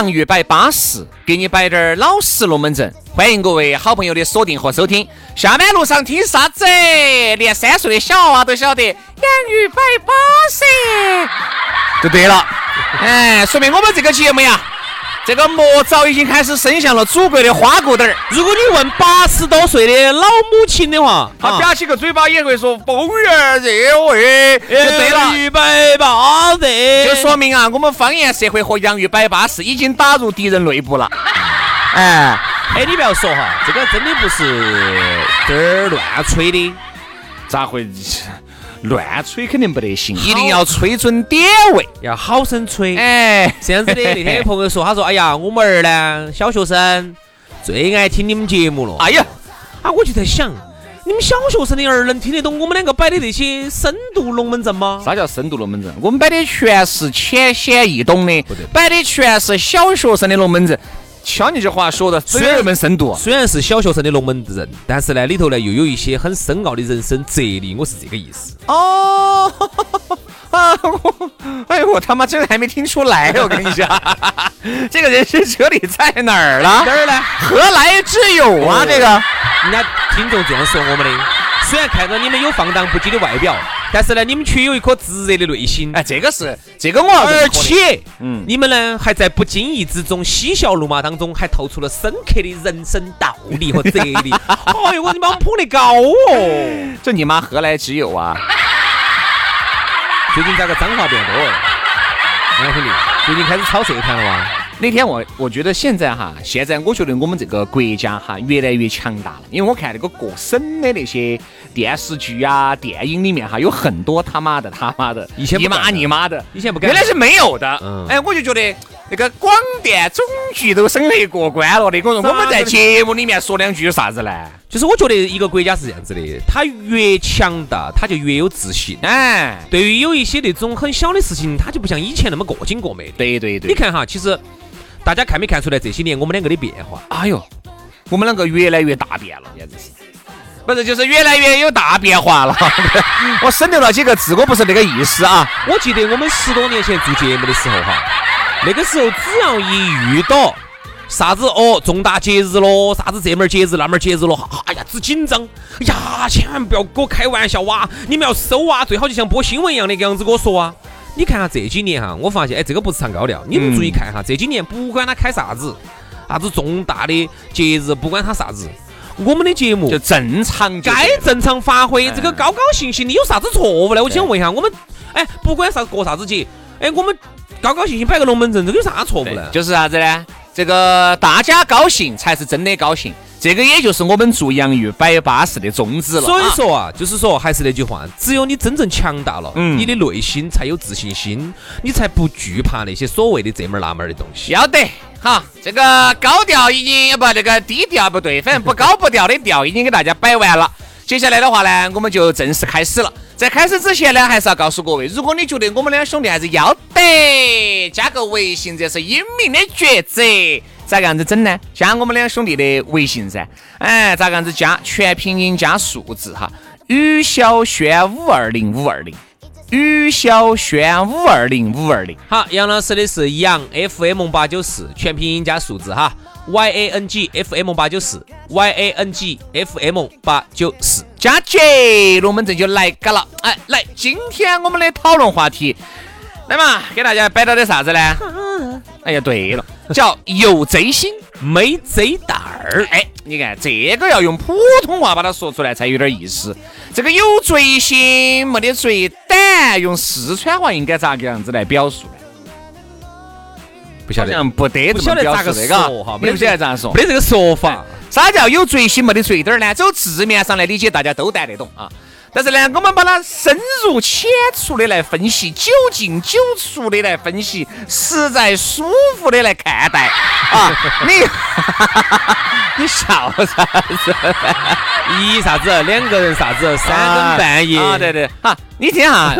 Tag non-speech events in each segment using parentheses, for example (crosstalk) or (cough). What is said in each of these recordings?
洋芋摆巴适，给你摆点儿老实龙门阵。欢迎各位好朋友的锁定和收听。下班路上听啥子？连三岁的小娃都晓得洋芋摆巴适，就对了。哎，说明我们这个节目呀。这个魔爪已经开始伸向了祖国的花骨朵儿。如果你问八十多岁的老母亲的话，他撇起个嘴巴也会说风儿热味。就对了，洋芋摆巴适，就说明啊，我们方言社会和洋芋摆巴适已经打入敌人内部了。哎哎，你不要说哈，这个真的不是这儿乱吹的，咋会？乱吹肯定不得行，一定要吹准点位，要好生吹。哎，这样子的。那天有朋友说，他说：“哎呀，我们儿呢，小学生最爱听你们节目了。”哎呀，啊，我就在想，你们小学生的儿能听得懂我们两个摆的那些深度龙门阵吗？啥叫深度龙门阵？我们摆的全是浅显易懂的，摆的全是小学生的龙门阵。瞧你这话说的，虽然门深度，虽然是小学生的龙门阵，但是呢，里头呢又有一些很深奥的人生哲理，我是这个意思。哦，啊，我，哎呦，我他妈这个还没听出来，(laughs) 我跟你讲，这个人生哲理在哪儿了？哪儿呢？何来之有啊？这个，人家听众这样说我们的。虽然看到你们有放荡不羁的外表，(laughs) 但是呢，你们却有一颗炙热的内心。哎，这个是这个我，而且，嗯，你们呢还在不经意之中嬉笑怒骂当中，还透出了深刻的人生道理和哲理。(laughs) 哎呦，我你把我捧得高哦！这你妈何来之有啊？最近咋个脏话变多了？杨兄弟，最近开始炒社团了吗？那天我我觉得现在哈，现在我觉得我们这个国家哈越来越强大了，因为我看那个各省的那些电视剧啊、电影里面哈，有很多他妈的他妈的，以前你妈你妈的，以前不敢，原来是没有的。嗯，哎，我就觉得那个广电总局都审核过关了的，我说我们在节目里面说两句有啥子呢？就是我觉得一个国家是这样子的，它越强大，它就越有自信。哎，对于有一些那种很小的事情，它就不像以前那么过紧过美。对对对，你看哈，其实。大家看没看出来这些年我们两个的变化？哎呦，我们两个越来越大变了，简直是，不是就是越来越有大变化了。(laughs) 我省略了几个字，我不是那个意思啊。我记得我们十多年前做节目的时候哈，那个时候只要一遇到啥子哦重大节日咯，啥子这门节日那门节日咯，哎呀，只紧张，哎呀，千万不要跟我开玩笑哇，你们要收啊，最好就像播新闻一样的样子跟我说啊。你看下这几年哈，我发现哎，这个不是唱高调，你们注意看哈，这几年不管他开啥子，啥子重大的节日，不管他啥子，我们的节目就正常，该正常发挥，这个高高兴兴的有啥子错误呢？我想问一下，我们哎，不管啥过啥子节，哎，我们高高兴兴摆个龙门阵，这个有啥错误呢？就是啥子呢？这个大家高兴才是真的高兴。这个也就是我们做洋芋摆巴适的宗旨了。所以说啊，就是说还是那句话，只有你真正强大了，嗯，你的内心才有自信心，你才不惧怕那些所谓的这门那门的东西。要得，好，这个高调已经不，这个低调不对，反正不高不调的调已经给大家摆完了。接下来的话呢，我们就正式开始了。在开始之前呢，还是要告诉各位，如果你觉得我们两兄弟还是要得，加个微信，这是英明的抉择。咋个样子整呢？加我们两兄弟的微信噻，哎，咋个样子加？全拼音加数字哈，于小轩五二零五二零，于小轩五二零五二零。好，杨老师的是杨 FM 八九四，全拼音加数字哈，Y A N G F M 八九四，Y A N G F M 八九四。加起龙门阵就来嘎了。哎，来，今天我们的讨论话题，来嘛，给大家摆到点啥子呢？(laughs) 哎呀，对了，叫有贼心。没贼胆儿，哎，你看这个要用普通话把它说出来才有点意思。这个有贼心没得贼胆，用四川话应该咋个样子来表述呢？不晓得，不得不这么晓得咋个说哈，你不晓得咋说？没得这个说法。啥叫有贼心没得贼胆儿呢？走字面上来理解，大家都带得懂啊。但是呢，我们把它深入浅出的来分析，九进九出的来分析，实在舒服的来看待。啊！你 (laughs) 你笑啥子？一啥子？两个人啥子？三更半夜啊？对对，哈，你听哈，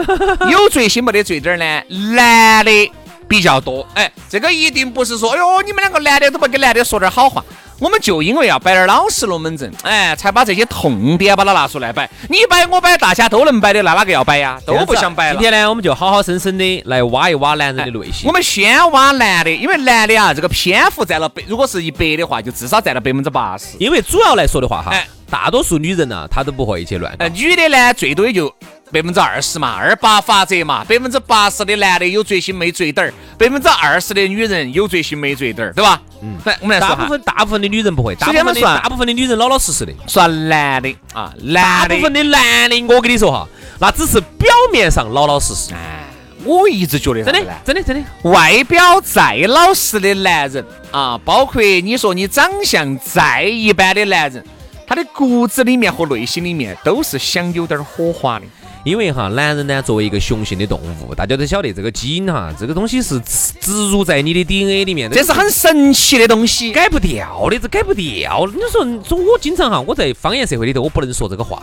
有罪心没得罪点儿呢？男的比较多，哎，这个一定不是说，哎呦，你们两个男的都不给男的说点好话。我们就因为要摆点老实龙门阵，哎，才把这些痛点把它拿出来摆。你摆我摆，大家都能摆的，那哪个要摆呀？都不想摆了。今天呢，我们就好好生生的来挖一挖男人的内心。我们先挖男的，因为男的啊，这个篇幅占了百，如果是一百的话，就至少占了百分之八十。因为主要来说的话哈哎，大多数女人呢，她都不会去乱搞呃，。女的呢，最多也就百分之二十嘛，二八法则嘛，百分之八十的男的有贼心没贼胆儿，百分之二十的女人有贼心没贼胆儿，对吧？嗯，来我们来说哈，大部分大部分的女人不会，大部分的大部分的女人老老实实的。算男的啊，大男的部分的男的，我跟你说哈，那只是表面上老老实实，哎，我一直觉得真的真的真的。外表再老实的男人啊，包括你说你长相再一般的男人，他的骨子里面和内心里面都是想有点火花的。因为哈，男人呢作为一个雄性的动物，大家都晓得这个基因哈，这个东西是植植入在你的 DNA 里面的，这是很神奇的东西。改不掉的，这改不掉。你说，说我经常哈，我在方言社会里头，我不能说这个话，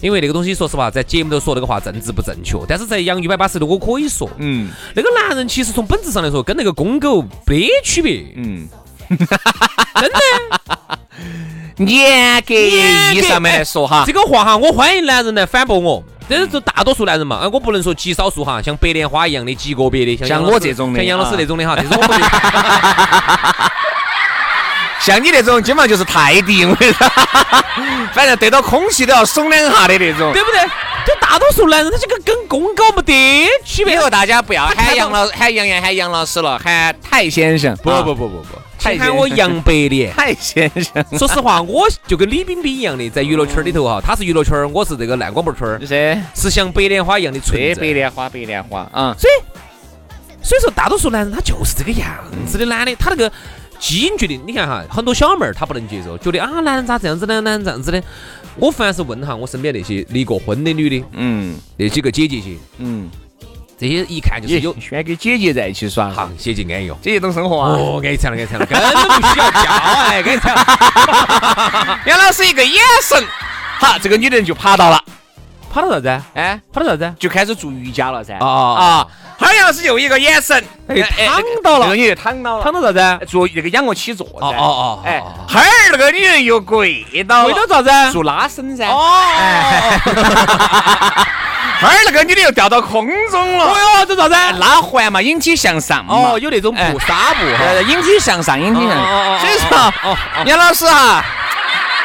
因为那个东西，说实话，在节目头说这个话政治不正确，但是在杨一百八十度我可以说，嗯那个男人其实从本质上来说，跟那个公狗没区别，嗯，(laughs) 真的。严格意义上面来说哈这，个话哈，我欢迎男人来反驳我。这是大多数男人嘛，啊，我不能说极少数哈，像白莲花一样的极个别的，像像我这种的像杨老师啊那种的哈，这种我不得 (laughs) 像你那种基本上就是泰迪，我跟你说，(laughs) 反正对到空气都要耸两下的那种。对不对？就大多数男人他这个跟公狗没得区别以。后大家不要喊杨老喊杨洋喊杨老师了，喊泰先生。不啊不不不不，太请喊我杨白脸。(laughs) 泰先生。说实话，我就跟李冰冰一样的，在娱乐圈里头哈，他是娱乐圈，我是这个烂广播圈，是是像白莲花一样的存白在。白莲花，白莲花啊。所以，所以说大多数男人他就是这个样子的男的，他那个基因决定。你看哈，很多小妹儿她不能接受，觉得啊，男人咋这样子呢，男人这样子的。我凡是问哈，我身边那些离过婚的女的，嗯那几个姐姐些，嗯，这些一看就是有喜欢跟姐姐在一起耍，好，姐姐安逸哦。姐姐懂生活啊。哦，安逸惨了，安逸惨了，根本不需要教，哎，安逸惨了。(laughs) 杨老师一个眼神，好，这个女人就趴到了，趴到啥子？哎，趴到啥子？就开始做瑜伽了噻。哦哦啊，哈杨老师又一个眼神，哎躺到了这个女人躺到了，躺到啥子？做那个仰卧起坐噻。哦哦哦哎哈儿那个女人又跪到跪到啥子？做拉伸噻。哦，哈 (laughs) 儿那个女的又掉到空中了。哎哟，这啥子？拉环嘛，引体向上嘛。哦，有那种哎步纱布哈。呃，引体向上，引体向上。所以说杨老师哈，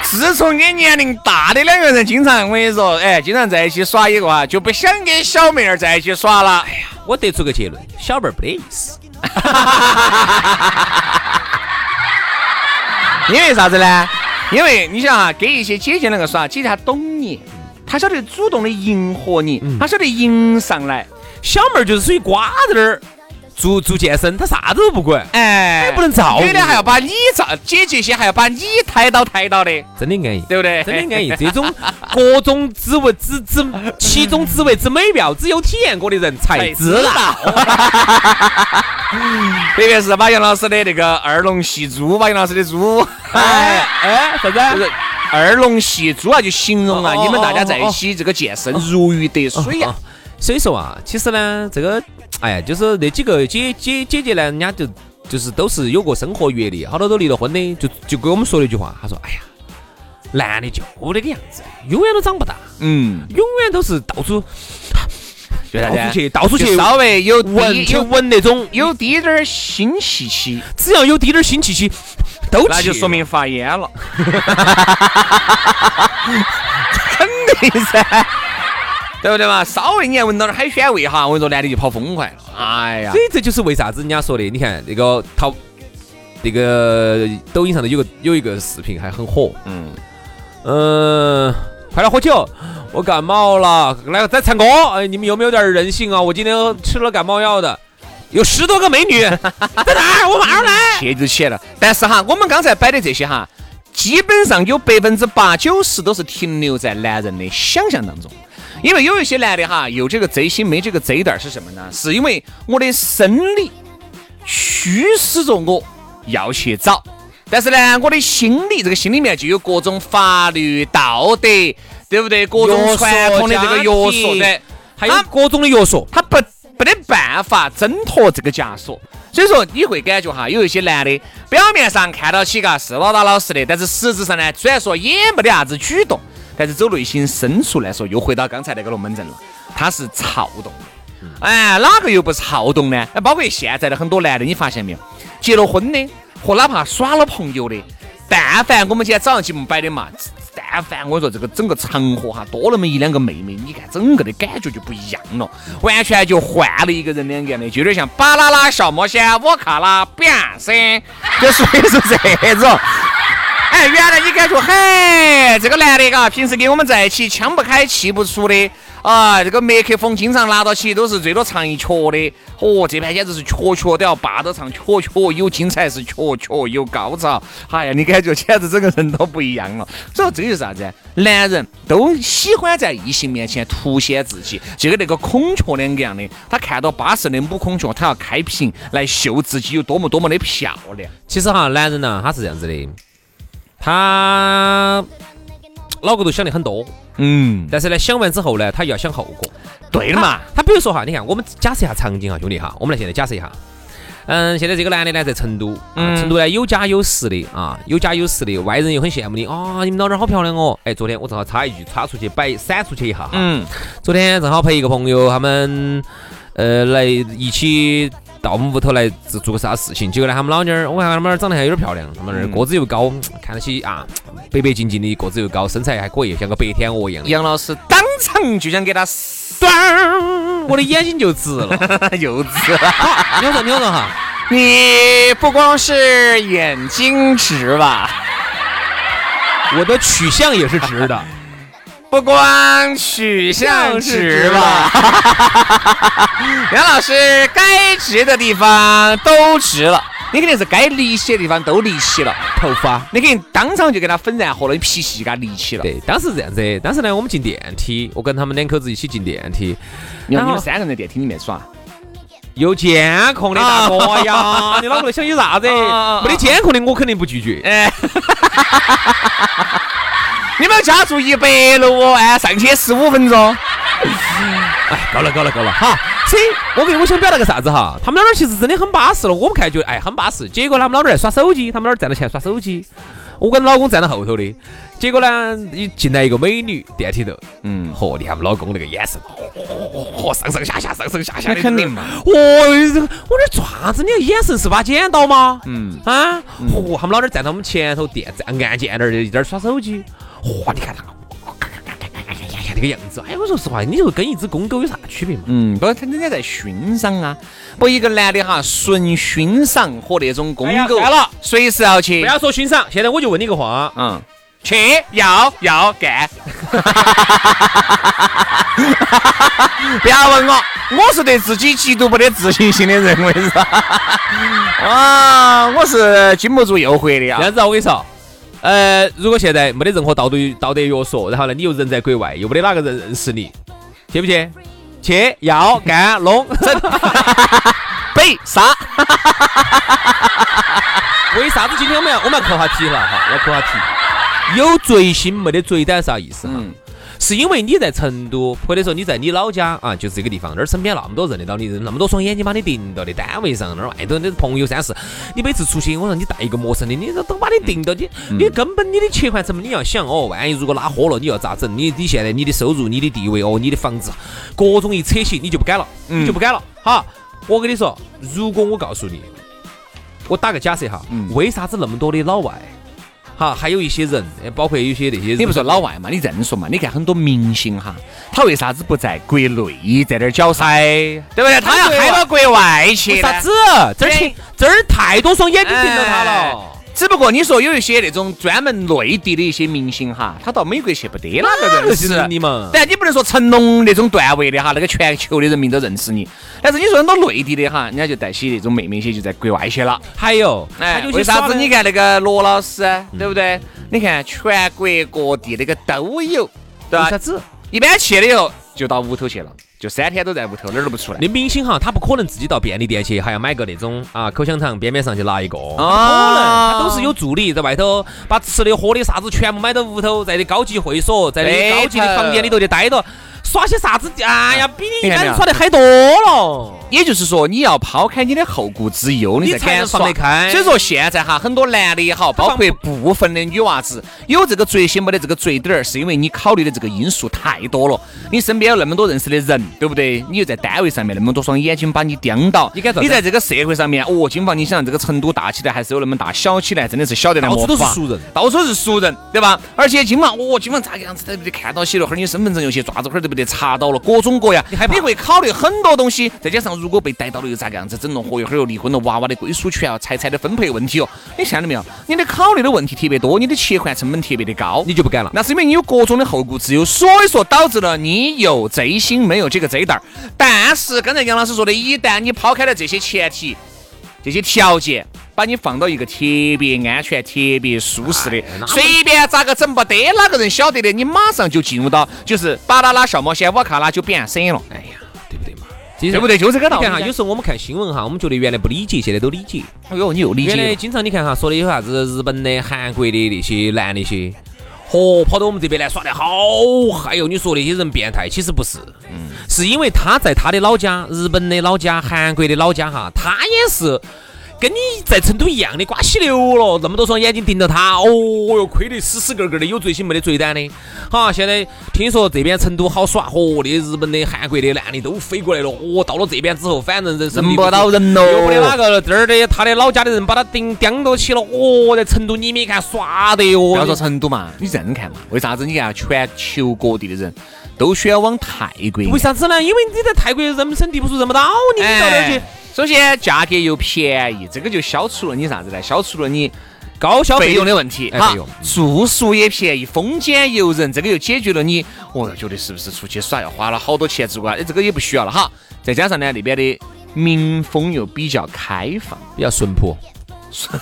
自从跟年龄大的两个人经常我跟你说，哎，经常在一起耍以后啊，就不想跟小妹儿在一起耍了。哎呀，我得出个结论，小妹儿没得意思。(laughs) 因为啥子呢？因为你想啊，跟一些姐姐那个耍，姐姐她懂你，她晓得主动的迎合你，他晓得迎上来。小妹儿就是属于瓜子儿做做健身，他啥子都不管，哎，不能照顾女的还要把你照，姐姐些还要把你抬到抬到的，真的安逸。对不对？真的安逸，这种 (laughs) 各种滋味之之，其中滋味之美妙，只有体验过的人才知道。(laughs) 特别是马杨老师的那个二龙戏珠，马杨老师的猪，哎哎，啥子？就是二龙戏珠啊，就形容啊，你们大家在一起这个健身如鱼得水呀啊。所以说啊，其实呢，这个，哎呀，就是那几个姐姐姐姐呢，人家就就是都是有过生活阅历，好多都离了婚的，就就跟我们说了一句话，他说，哎呀，男的就那个样子，永远都长不大，嗯，永远都是到处？到处去，到处去稍微有闻，去闻那种，有滴点儿新气息，只要有滴点儿新气息，都那就说明发炎了。(laughs) 肯定噻，对不对嘛？稍微你还闻到点海鲜味哈，我跟你说，男的就跑疯快了。哎呀所，以这就是为啥子人家说的，你看那个淘，那个抖音上头有个有一个视频还很火，嗯，嗯，快来喝酒，我感冒了，来再唱歌，哎，你们有没有点人性啊？我今天吃了感冒药的，有十多个美女 (laughs) 在哪儿？我马上来。切就切了。但是哈，我们刚才摆的这些哈，基本上有百分之八九十都是停留在男人的想象当中。因为有一些男的哈，有这个贼心没这个贼胆儿是什么呢？是因为我的生理驱使着我要去找，但是呢，我的心理这个心里面就有各种法律道德，对不对？各种传统的这个约束的，还有各种的约束，他不没得办法挣脱这个枷锁，所以说你会感觉哈，有一些男的表面上看到起嘎是老打老实的，但是实质上呢，虽然说也没得啥子举动，但是走内心深处来说，又回到刚才那个龙门阵了，他是躁动的。哎，哪个又不是好动呢？哎，包括现在的很多男的，你发现没有？结了婚的和哪怕耍了朋友的，但凡我们今天早上节目摆的嘛，但凡我说这个整个场合哈，多那么一两个妹妹，你看整个的感觉就不一样了，完全就换了一个人两个样的，就有点像巴啦啦小魔仙，我卡拉变身，就属于是这种。哎，原来你感觉，嘿，这个男的嘎，平时跟我们在一起腔不开气不出的，啊，这个麦克风经常拿到起都是最多唱一阙的，哦，这盘简直是阙阙都要霸着唱，阙阙有精彩是阙阙有高潮，哎呀，你感觉简直整个人都不一样了。所以这就是啥子？男人都喜欢在异性面前凸显自己，就跟那个孔雀两个样的，他看到巴适的母孔雀，他要开屏来秀自己有多么多么的漂亮。其实哈，男人呢，他是这样子的，他脑壳都想的很多，嗯，但是呢，想完之后呢，他又要想后果。对了嘛。他比如说哈，你看，我们假设一下场景哈，兄弟哈，我们来现在假设一下，嗯，现在这个男的呢在成都，嗯嗯，成都呢有家有室的啊，有家有室的，外人又很羡慕你啊，你们老娘好漂亮哦。哎，昨天我正好插一句，插出去摆闪出去一下哈，嗯，昨天正好陪一个朋友，他们呃来一起到我们屋头来做做个啥事情，结果呢，他们老妞儿，我看他们儿长得还有点漂亮，他们那儿嗯个子又高，看得起啊，白白净净的，个子又高，身材还可以，像个白天鹅一样。杨老师当场就想给他 (laughs) 当，我的眼睛就直了。(laughs) 又直了。你说，你说哈，你不光是眼睛直吧，我的取向也是直的。不光取向直吧，(laughs) 杨老师该直的地方都直了，你肯定是该离席的地方都离席了，头发。你肯定当场就给他粉然和了，你脾气给他离起了。对，当时这样子，当时呢，我们进电梯，我跟他们两口子一起进电梯，你看你们三个人在电梯里面耍，有监控的大哥呀，(laughs) 你脑壳里想有啥子？没得监控的，我肯定不拒绝。哎，(laughs) 你们家住一百楼哦，哎，上去十五分钟。哎，够了，够了，够了，哈。所以，我跟我想表达个啥子哈？他们老儿其实真的很巴适了，我们看觉得哎很巴适。结果他们老儿在耍手机，他们老儿站到前耍手机，我跟老公站到后头的。结果呢，一进来一个美女电梯头，嗯，嚯，你看我们老公那个眼神，嚯上上下下，上上下下的，那肯定嘛。哦，这我这做啥子？你眼神是把剪刀吗？嗯，啊，嚯，他们老儿站到我们前头电站按键那儿，一点耍手机。哇，你看他，那个样子。哎，我说实话，你说跟一只公狗有啥区别嘛？嗯，不，他人家在欣赏啊。不，一个男的哈，纯欣赏和那种公狗，算了随时要去不，要说欣赏，现在我就问你个话，嗯，去要要干。不要问我，我是对自己极度没得自信心的人，我跟你说。啊，我是经不住诱惑的啊。这样子啊，我跟你说。呃，如果现在没得任何道德道德约束，然后呢，你又人在国外，又没得哪个人认识你，去不去？去，要干弄，北 (laughs) 杀，为啥子今天我们要我们要扣下题了哈？要扣下题。有罪心没得罪胆啥意思哈？嗯，是因为你在成都，或者说你在你老家啊，就是这个地方，那儿身边那么多认得到你，那么多双眼睛把你盯到的，单位上那儿外头的朋友三四，你每次出去，我说你带一个陌生的，你都都把你盯到，你你根本你的切换成本你要想哦，万一如果拉豁了，你要咋整？你你现在你的收入、你的地位哦，你的房子，各种一扯起，你就不敢了，你就不敢了。好，我跟你说，如果我告诉你，我打个假设哈，为啥子那么多的老外？好，还有一些人，包括有些那些，你不说老外嘛？你这么说嘛？你看很多明星哈，他为啥子不在国内在这儿搅塞，对不对？他要开到国外去，啥子？这儿这儿太多双眼睛盯着他了。只不过你说有一些那种专门内地的一些明星哈，他到美国去不得哪个认识你嘛？但你不能说成龙那种段位的哈，那个全球的人民都认识你。但是你说很多内地的哈，人家就带起那种妹妹些就在国外去了。还有，哎，为啥子？你看那个罗老师，对不对？你看全国各地那个都有，对吧？啥子？一般去了以后就到屋头去了。就三天都在屋头，哪儿都不出来。那明星哈，他不可能自己到便利店去，还要买个那种啊口香糖，边边上去拿一个。不可能，他都是有助理在外头，把吃的喝的啥子全部买到屋头，在那高级会所，在那高级的房间里头就待着。耍些啥子？哎呀，比你一般人耍的嗨多了。也就是说，你要抛开你的后顾之忧，你才敢耍得开。所以说，现在哈，很多男的也好，包括部分的女娃子，有这个嘴心没得这个嘴点儿，是因为你考虑的这个因素太多了。你身边有那么多认识的人，对不对？你又在单位上面那么多双眼睛把你盯到，你你在这个社会上面，哦，金房，你想这个成都大起来还是有那么大，小起来真的是小得那么到处都是熟人，到处是熟人，对吧？而且金房，哦，金房咋个样子，对不对？看到起了，你身份证有些抓子，哈儿对不对？查到了，各种各样，你害怕？你会考虑很多东西，再加上如果被逮到了又。咋个样子整弄？和一会儿又离婚了，娃娃的归属权啊，财产的分配问题哦，你想到没有？你的考虑的问题特别多，你的切换成本特别的高，你就不敢了。那是因为你有各种的后顾之忧，所以说导致了你有贼心没有这个贼胆儿。但是刚才杨老师说的，一旦你抛开了这些前提、这些条件，把你放到一个特别安全、特别舒适的，随便咋个整不得哪个人晓得的，你马上就进入到就是巴啦啦小魔仙，我看啦就变神了。哎呀。对不对嘛？对不对？就这个道理。你看哈，有时候我们看新闻哈，我们觉得原来不理解，现在都理解。哎呦，你又理解。原来经常你看哈，说的有啥子日本的、韩国的那些男那些，嚯，跑到我们这边来耍得好嗨哟！你说那些人变态，其实不是，嗯，是因为他在他的老家，日本的老家、韩国的老家哈，他也是。跟你在成都一样的瓜稀流了，那么多双眼睛盯着他，哦哟，亏得死死个个的，有罪心没得罪胆的。好，现在听说这边成都好耍，哦，那日本的、韩国的男的都飞过来了，哦，到了这边之后，反正人生不到人喽，又没得哪个这儿的他的老家的人把他盯盯到起了，哦，在成都你没看耍的哟。不要说成都嘛，你这样看嘛，为啥子你看全球各地的人都喜欢往泰国？为啥子呢？因为你在泰国人生地不熟，认不到你，你到那儿去。首先价格又便宜，这个就消除了你啥子呢？消除了你高消费用的问题。哈，住宿也便宜，风俭游人，这个又解决了你，我觉得是不是出去耍要花了好多钱住啊？哎，这个也不需要了哈。再加上呢，那边的民风又比较开放，比较淳朴，(laughs) 淳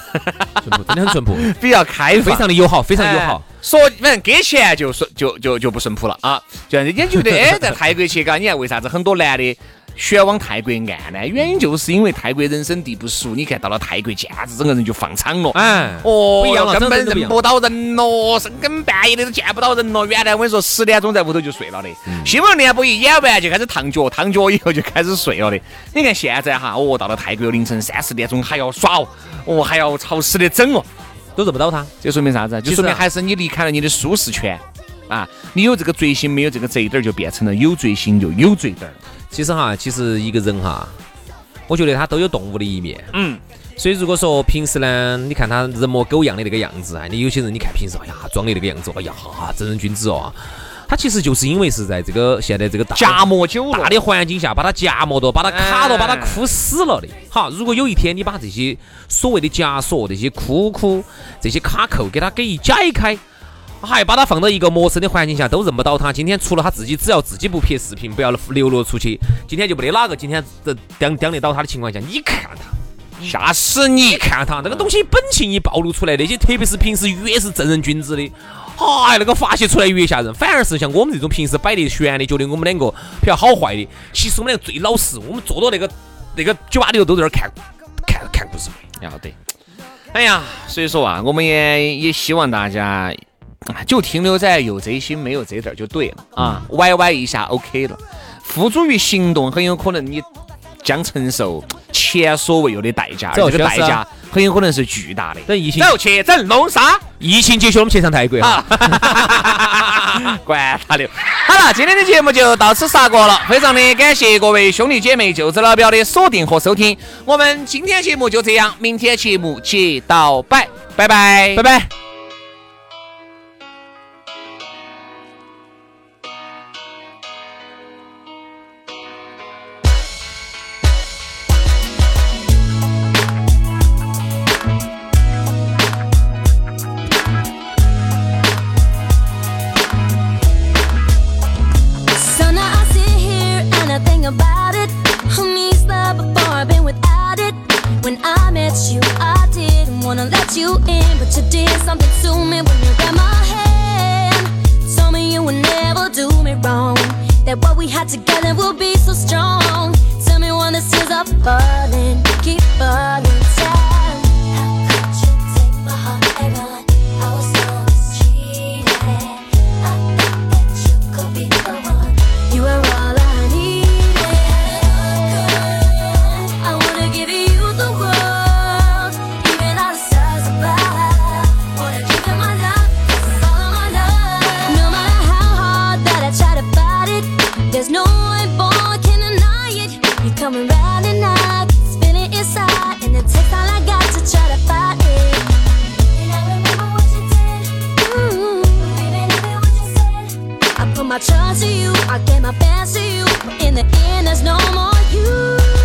朴，真的很淳朴，(laughs) 比较开放，非常的友好，非常友好。说反正给钱就顺就就就不顺谱了啊！就人家觉得哎，在泰国去，嘎，你看为啥子很多男的？选往泰国按呢，原因就是因为泰国人生地不熟。你看到了泰国，简直整个人就放场了。哎，哦，根本认不到人了，深更半夜的都见不到人了。原来我跟你说，十点钟在屋头就睡了的。新闻联播一演完就开始烫脚，烫脚以后就开始睡了的。你看现在哈，哦，到了泰国凌晨三四点钟还要耍哦，哦，还要潮湿的整哦，都认不到他。这说明啥子？就说明还是你离开了你的舒适圈啊。你有这个罪心，没有这个贼点儿，就变成了有罪心就有贼点儿。其实哈，其实一个人哈，我觉得他都有动物的一面。嗯，所以如果说平时呢，你看他人模狗样的那个样子啊，你有些人你看平时哎呀装的那个样子，哎呀正人君子哦，他其实就是因为是在这个现在这个夹磨久了大的环境下，把他夹磨到，把他卡到，把他哭死了的。好，如果有一天你把这些所谓的枷锁、这些箍箍、这些卡扣给他给一解开。还把他放到一个陌生的环境下，都认不到他。今天除了他自己，只要自己不拍视频，不要流落出去，今天就没得哪个今天这盯盯得到他的情况下，你看他，吓死你！看他那个东西本性一暴露出来，那些特别是平时越是正人君子的，哎，那个发泄出来越吓人。反而是像我们这种平时摆的悬的，觉得我们两个比较好坏的，其实我们两个最老实。我们坐到那个那个酒吧里头都在那儿看看看故事会。要得。哎呀，所以说啊，我们也也希望大家。就停留在有贼心没有贼胆就对了啊，歪歪一下 OK 了。付诸于行动，很有可能你将承受前所未有的代价，这个代价很有可能是巨大的。等疫情走去整弄啥？疫情结束，我们去趟泰国哈。(laughs) 管他的。好了，今天的节目就到此杀过了，非常的感谢各位兄弟姐妹、舅子老表的锁定和收听。我们今天节目就这样，明天节目接到摆，拜拜，拜拜。That what we had together will be so strong. Tell me when the seals are falling, keep falling. Down. my trust to you. I gave my best to you. In the end, there's no more you.